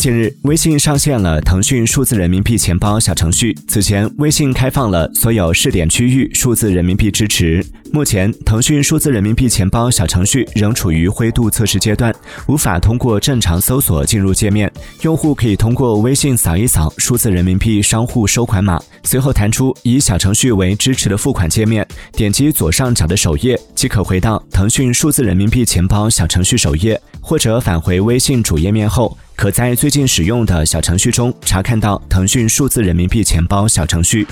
近日，微信上线了腾讯数字人民币钱包小程序。此前，微信开放了所有试点区域数字人民币支持。目前，腾讯数字人民币钱包小程序仍处于灰度测试阶段，无法通过正常搜索进入界面。用户可以通过微信扫一扫数字人民币商户收款码，随后弹出以小程序为支持的付款界面，点击左上角的首页即可回到腾讯数字人民币钱包小程序首页，或者返回微信主页面后。可在最近使用的小程序中查看到腾讯数字人民币钱包小程序。